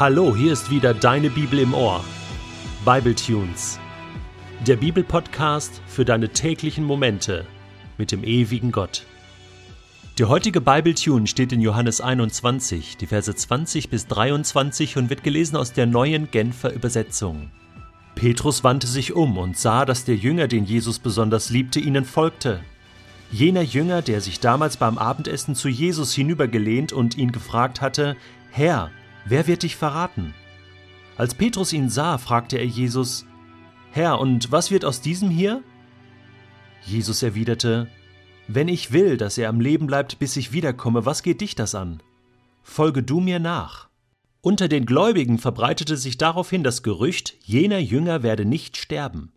Hallo, hier ist wieder deine Bibel im Ohr. Bible Tunes. Der Bibelpodcast für deine täglichen Momente mit dem ewigen Gott. Der heutige Bible Tune steht in Johannes 21, die Verse 20 bis 23 und wird gelesen aus der neuen Genfer Übersetzung. Petrus wandte sich um und sah, dass der Jünger, den Jesus besonders liebte, ihnen folgte. Jener Jünger, der sich damals beim Abendessen zu Jesus hinübergelehnt und ihn gefragt hatte, Herr, wer wird dich verraten? Als Petrus ihn sah, fragte er Jesus, Herr, und was wird aus diesem hier? Jesus erwiderte, Wenn ich will, dass er am Leben bleibt, bis ich wiederkomme, was geht dich das an? Folge du mir nach. Unter den Gläubigen verbreitete sich daraufhin das Gerücht, jener Jünger werde nicht sterben.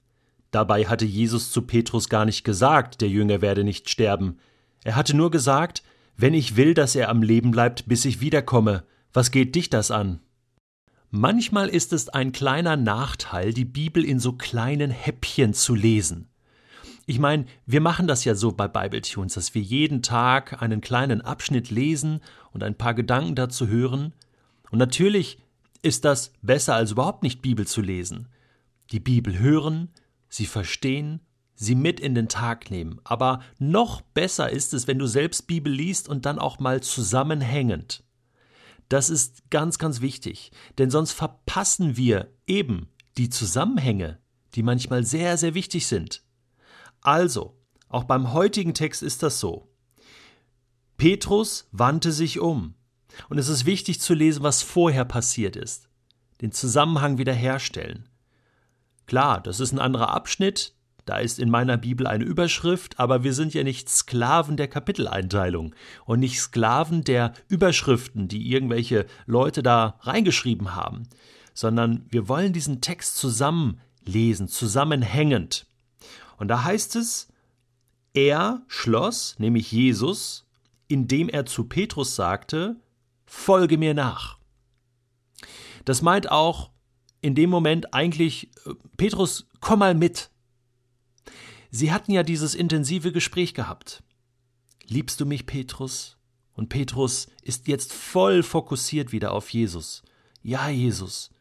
Dabei hatte Jesus zu Petrus gar nicht gesagt, der Jünger werde nicht sterben. Er hatte nur gesagt, wenn ich will, dass er am Leben bleibt, bis ich wiederkomme, was geht dich das an? Manchmal ist es ein kleiner Nachteil, die Bibel in so kleinen Häppchen zu lesen. Ich meine, wir machen das ja so bei Bibletunes, dass wir jeden Tag einen kleinen Abschnitt lesen und ein paar Gedanken dazu hören. Und natürlich ist das besser als überhaupt nicht Bibel zu lesen. Die Bibel hören, sie verstehen, sie mit in den Tag nehmen. Aber noch besser ist es, wenn du selbst Bibel liest und dann auch mal zusammenhängend. Das ist ganz, ganz wichtig, denn sonst verpassen wir eben die Zusammenhänge, die manchmal sehr, sehr wichtig sind. Also, auch beim heutigen Text ist das so. Petrus wandte sich um. Und es ist wichtig zu lesen, was vorher passiert ist. Den Zusammenhang wiederherstellen. Klar, das ist ein anderer Abschnitt, da ist in meiner Bibel eine Überschrift, aber wir sind ja nicht Sklaven der Kapiteleinteilung und nicht Sklaven der Überschriften, die irgendwelche Leute da reingeschrieben haben, sondern wir wollen diesen Text zusammenlesen, zusammenhängend. Und da heißt es, er schloss, nämlich Jesus, indem er zu Petrus sagte, Folge mir nach. Das meint auch, in dem Moment eigentlich, äh, Petrus, komm mal mit. Sie hatten ja dieses intensive Gespräch gehabt. Liebst du mich, Petrus? Und Petrus ist jetzt voll fokussiert wieder auf Jesus. Ja, Jesus,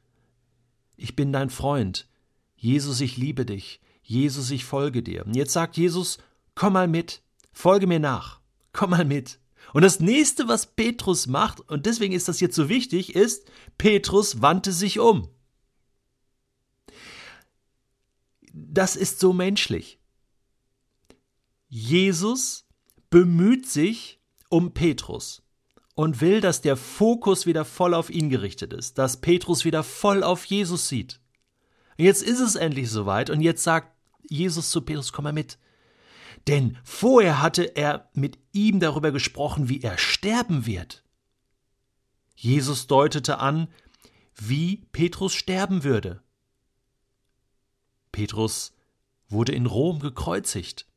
ich bin dein Freund. Jesus, ich liebe dich. Jesus, ich folge dir. Und jetzt sagt Jesus, komm mal mit, folge mir nach, komm mal mit. Und das nächste, was Petrus macht, und deswegen ist das jetzt so wichtig, ist, Petrus wandte sich um. das ist so menschlich. Jesus bemüht sich um Petrus und will, dass der Fokus wieder voll auf ihn gerichtet ist, dass Petrus wieder voll auf Jesus sieht. Jetzt ist es endlich soweit und jetzt sagt Jesus zu Petrus, komm mal mit. Denn vorher hatte er mit ihm darüber gesprochen, wie er sterben wird. Jesus deutete an, wie Petrus sterben würde. Petrus wurde in Rom gekreuzigt.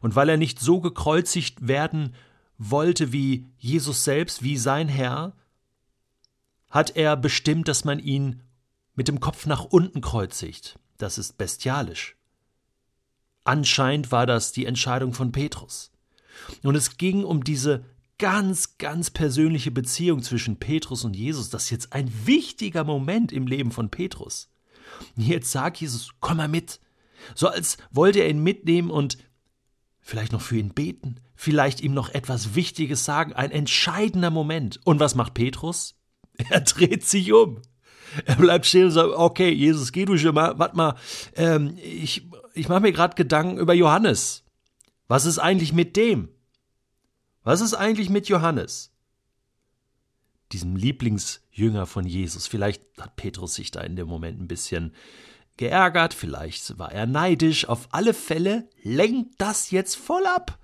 Und weil er nicht so gekreuzigt werden wollte wie Jesus selbst, wie sein Herr, hat er bestimmt, dass man ihn mit dem Kopf nach unten kreuzigt. Das ist bestialisch. Anscheinend war das die Entscheidung von Petrus. Und es ging um diese ganz, ganz persönliche Beziehung zwischen Petrus und Jesus. Das ist jetzt ein wichtiger Moment im Leben von Petrus. Jetzt sagt Jesus, komm mal mit. So als wollte er ihn mitnehmen und vielleicht noch für ihn beten, vielleicht ihm noch etwas Wichtiges sagen, ein entscheidender Moment. Und was macht Petrus? Er dreht sich um. Er bleibt stehen und sagt, okay, Jesus, geh du schon mal, warte mal, ähm, ich, ich mache mir gerade Gedanken über Johannes. Was ist eigentlich mit dem? Was ist eigentlich mit Johannes? diesem Lieblingsjünger von Jesus. Vielleicht hat Petrus sich da in dem Moment ein bisschen geärgert, vielleicht war er neidisch. Auf alle Fälle lenkt das jetzt voll ab.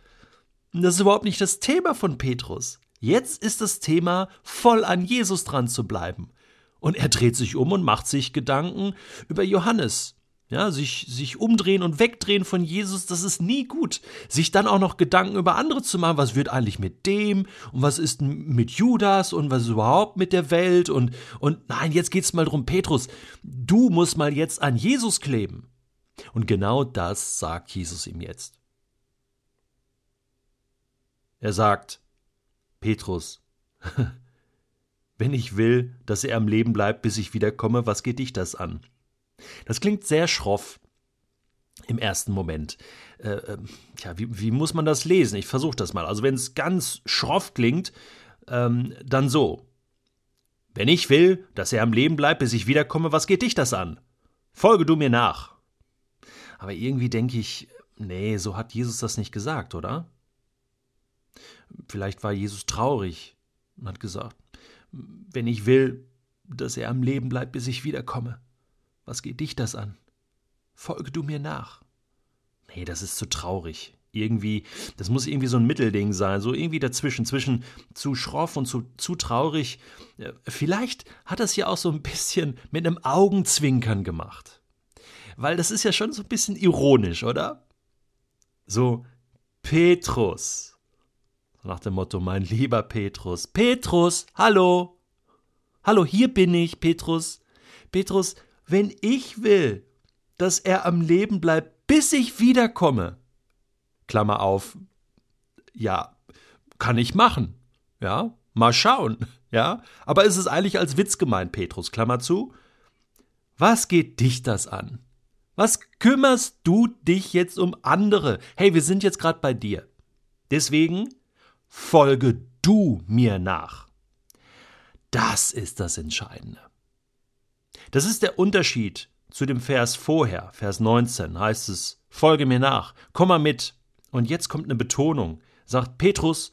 Das ist überhaupt nicht das Thema von Petrus. Jetzt ist das Thema, voll an Jesus dran zu bleiben. Und er dreht sich um und macht sich Gedanken über Johannes. Ja, sich, sich umdrehen und wegdrehen von Jesus, das ist nie gut. Sich dann auch noch Gedanken über andere zu machen, was wird eigentlich mit dem und was ist mit Judas und was ist überhaupt mit der Welt und, und nein, jetzt geht's mal drum, Petrus, du musst mal jetzt an Jesus kleben. Und genau das sagt Jesus ihm jetzt. Er sagt, Petrus, wenn ich will, dass er am Leben bleibt, bis ich wiederkomme, was geht dich das an? Das klingt sehr schroff im ersten Moment. Äh, äh, ja, wie, wie, muss man das lesen? Ich versuche das mal. Also wenn es ganz schroff klingt, ähm, dann so. Wenn ich will, dass er am Leben bleibt, bis ich wiederkomme, was geht dich das an? Folge du mir nach. Aber irgendwie denke ich, nee, so hat Jesus das nicht gesagt, oder? Vielleicht war Jesus traurig und hat gesagt, wenn ich will, dass er am Leben bleibt, bis ich wiederkomme, was geht dich das an? Folge du mir nach. Nee, das ist zu traurig. Irgendwie, das muss irgendwie so ein Mittelding sein, so irgendwie dazwischen, zwischen zu schroff und zu, zu traurig. Vielleicht hat es ja auch so ein bisschen mit einem Augenzwinkern gemacht. Weil das ist ja schon so ein bisschen ironisch, oder? So, Petrus. Nach dem Motto, mein lieber Petrus. Petrus, hallo. Hallo, hier bin ich, Petrus. Petrus, wenn ich will, dass er am Leben bleibt, bis ich wiederkomme. Klammer auf. Ja, kann ich machen. Ja, mal schauen. Ja, aber ist es eigentlich als Witz gemeint, Petrus? Klammer zu. Was geht dich das an? Was kümmerst du dich jetzt um andere? Hey, wir sind jetzt gerade bei dir. Deswegen folge du mir nach. Das ist das Entscheidende. Das ist der Unterschied zu dem Vers vorher, Vers 19, heißt es, folge mir nach, komm mal mit. Und jetzt kommt eine Betonung, sagt Petrus,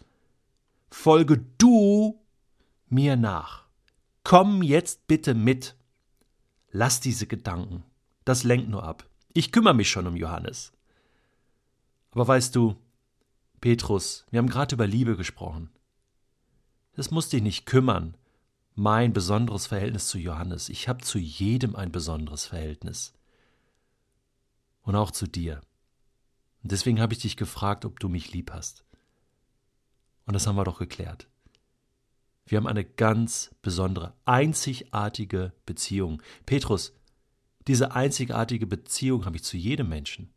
folge du mir nach. Komm jetzt bitte mit. Lass diese Gedanken. Das lenkt nur ab. Ich kümmere mich schon um Johannes. Aber weißt du, Petrus, wir haben gerade über Liebe gesprochen. Das muss dich nicht kümmern, mein besonderes Verhältnis zu Johannes. Ich habe zu jedem ein besonderes Verhältnis. Und auch zu dir. Und deswegen habe ich dich gefragt, ob du mich lieb hast. Und das haben wir doch geklärt. Wir haben eine ganz besondere, einzigartige Beziehung. Petrus, diese einzigartige Beziehung habe ich zu jedem Menschen.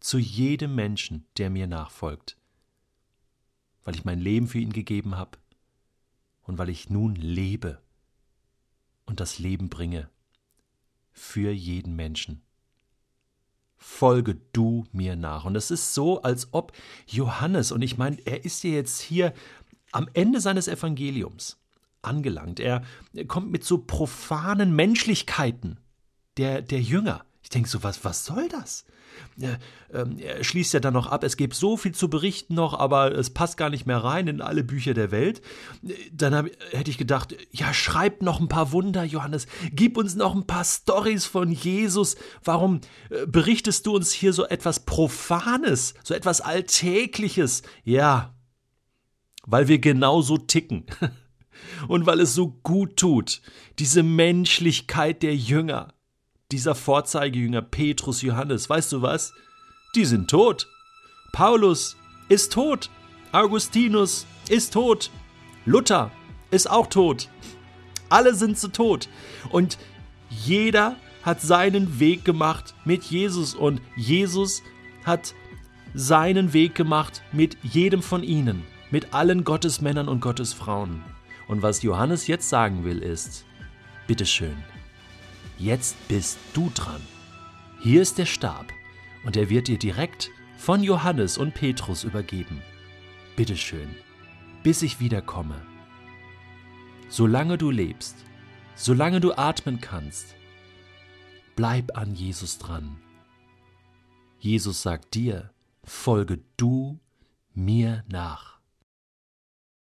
Zu jedem Menschen, der mir nachfolgt. Weil ich mein Leben für ihn gegeben habe und weil ich nun lebe und das Leben bringe für jeden Menschen. Folge du mir nach. Und es ist so, als ob Johannes, und ich meine, er ist ja jetzt hier am Ende seines Evangeliums angelangt. Er kommt mit so profanen Menschlichkeiten der, der Jünger. Ich denke so, was, was soll das? Er, ähm, er schließt ja dann noch ab, es gibt so viel zu berichten noch, aber es passt gar nicht mehr rein in alle Bücher der Welt. Dann hab, hätte ich gedacht, ja, schreib noch ein paar Wunder, Johannes. Gib uns noch ein paar Stories von Jesus. Warum äh, berichtest du uns hier so etwas Profanes, so etwas Alltägliches? Ja, weil wir genauso ticken. Und weil es so gut tut, diese Menschlichkeit der Jünger, dieser Vorzeigejünger Petrus Johannes, weißt du was? Die sind tot. Paulus ist tot. Augustinus ist tot. Luther ist auch tot. Alle sind so tot. Und jeder hat seinen Weg gemacht mit Jesus und Jesus hat seinen Weg gemacht mit jedem von ihnen, mit allen Gottesmännern und Gottesfrauen. Und was Johannes jetzt sagen will ist, bitteschön, Jetzt bist du dran. Hier ist der Stab und er wird dir direkt von Johannes und Petrus übergeben. Bitteschön, bis ich wiederkomme. Solange du lebst, solange du atmen kannst, bleib an Jesus dran. Jesus sagt dir, folge du mir nach.